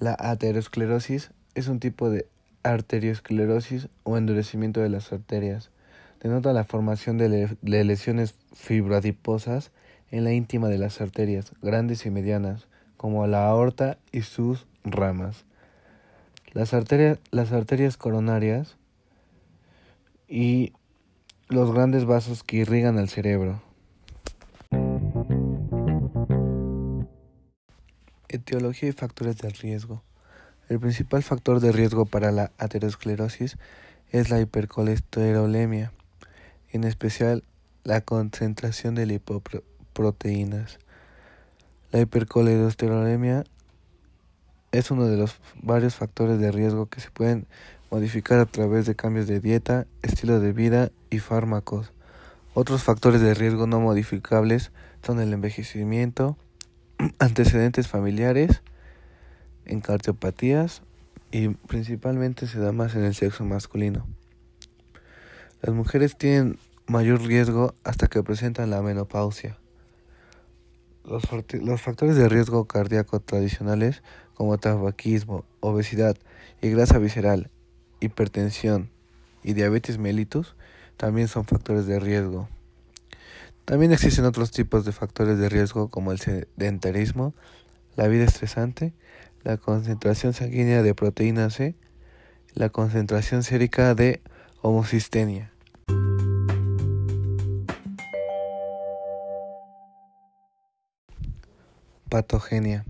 La aterosclerosis es un tipo de arteriosclerosis o endurecimiento de las arterias. Denota la formación de, lesiones fibroadiposas en la íntima de las arterias, grandes y medianas, como la aorta y sus ramas. Las arterias, las arterias coronarias y los grandes vasos que irrigan al cerebro. Etiología y factores de riesgo. El principal factor de riesgo para la aterosclerosis es la hipercolesterolemia, en especial la concentración de lipoproteínas. La hipercolesterolemia es uno de los varios factores de riesgo que se pueden modificar a través de cambios de dieta, estilo de vida y fármacos. Otros factores de riesgo no modificables son el envejecimiento, antecedentes familiares, en cardiopatías y principalmente se da más en el sexo masculino. Las mujeres tienen mayor riesgo hasta que presentan la menopausia. Los, factores de riesgo cardíaco tradicionales como tabaquismo, obesidad y grasa visceral, hipertensión y diabetes mellitus también son factores de riesgo. También existen otros tipos de factores de riesgo como el sedentarismo, la vida estresante, la concentración sanguínea de proteína C, la concentración sérica de homocistenia. Patogenia.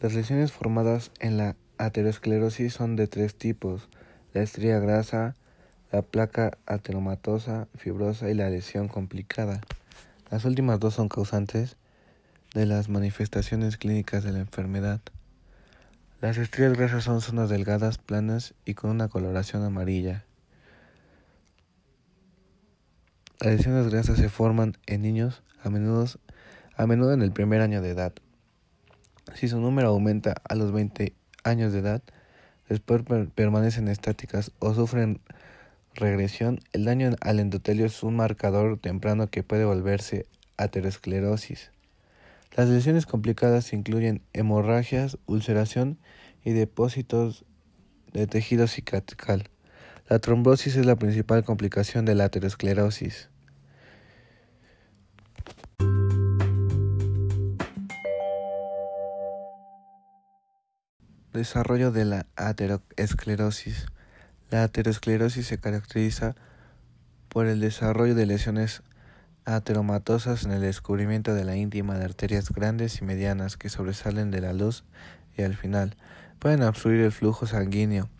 Las lesiones formadas en la aterosclerosis son de tres tipos, la estría grasa, la placa ateromatosa fibrosa y la lesión complicada. Las últimas dos son causantes de las manifestaciones clínicas de la enfermedad. Las estrías grasas son zonas delgadas, planas y con una coloración amarilla. Las lesiones grasas se forman en niños a menudo, a menudo en el primer año de edad. Si su número aumenta a los 20 años de edad, después permanecen estáticas o sufren regresión, el daño al endotelio es un marcador temprano que puede volverse aterosclerosis. Las lesiones complicadas incluyen hemorragias, ulceración y depósitos de tejido cicatrical. La trombosis es la principal complicación de la aterosclerosis. Desarrollo de la aterosclerosis. La aterosclerosis se caracteriza por el desarrollo de lesiones ateromatosas en el descubrimiento de la íntima de arterias grandes y medianas que sobresalen de la luz y al final pueden obstruir el flujo sanguíneo.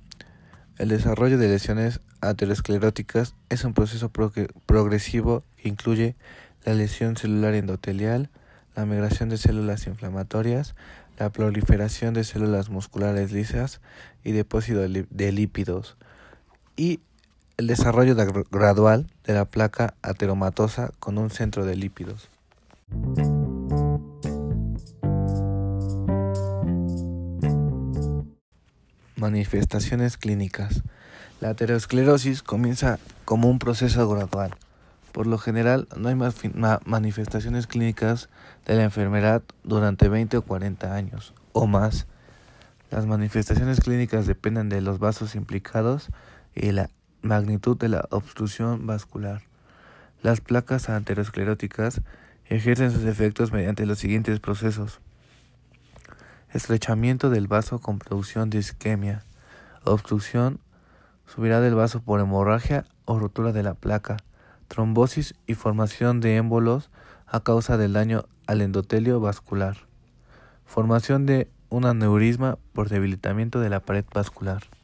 El desarrollo de lesiones ateroscleróticas es un proceso progresivo que incluye la lesión celular endotelial, la migración de células inflamatorias, la proliferación de células musculares lisas y depósito de lípidos y el desarrollo gradual de la placa ateromatosa con un centro de lípidos. Manifestaciones clínicas. La aterosclerosis comienza como un proceso gradual. Por lo general, no hay más manifestaciones clínicas de la enfermedad durante 20 o 40 años o más. Las manifestaciones clínicas dependen de los vasos implicados y la magnitud de la obstrucción vascular. Las placas ateroscleróticas ejercen sus efectos mediante los siguientes procesos. Estrechamiento del vaso con producción de isquemia. Obstrucción subirá del vaso por hemorragia o rotura de la placa. Trombosis y formación de émbolos a causa del daño al endotelio vascular. Formación de un aneurisma por debilitamiento de la pared vascular.